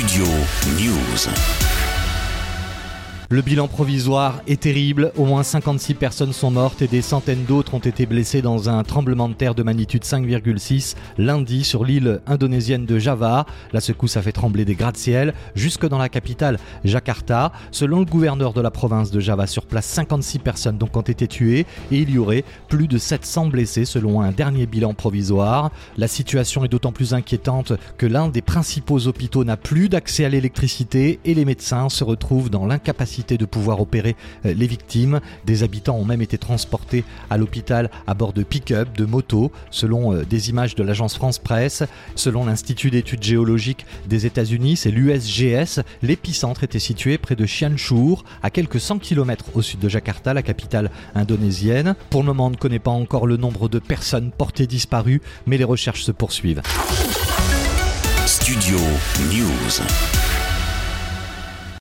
Studio News. Le bilan provisoire est terrible. Au moins 56 personnes sont mortes et des centaines d'autres ont été blessées dans un tremblement de terre de magnitude 5,6 lundi sur l'île indonésienne de Java. La secousse a fait trembler des gratte-ciel jusque dans la capitale, Jakarta. Selon le gouverneur de la province de Java, sur place, 56 personnes donc ont été tuées et il y aurait plus de 700 blessés selon un dernier bilan provisoire. La situation est d'autant plus inquiétante que l'un des principaux hôpitaux n'a plus d'accès à l'électricité et les médecins se retrouvent dans l'incapacité de pouvoir opérer euh, les victimes. Des habitants ont même été transportés à l'hôpital à bord de pick-up, de motos, selon euh, des images de l'agence France Presse. Selon l'Institut d'études géologiques des États-Unis, c'est l'USGS, l'épicentre était situé près de Cianjur, à quelques 100 km au sud de Jakarta, la capitale indonésienne. Pour le moment, on ne connaît pas encore le nombre de personnes portées disparues, mais les recherches se poursuivent. Studio News.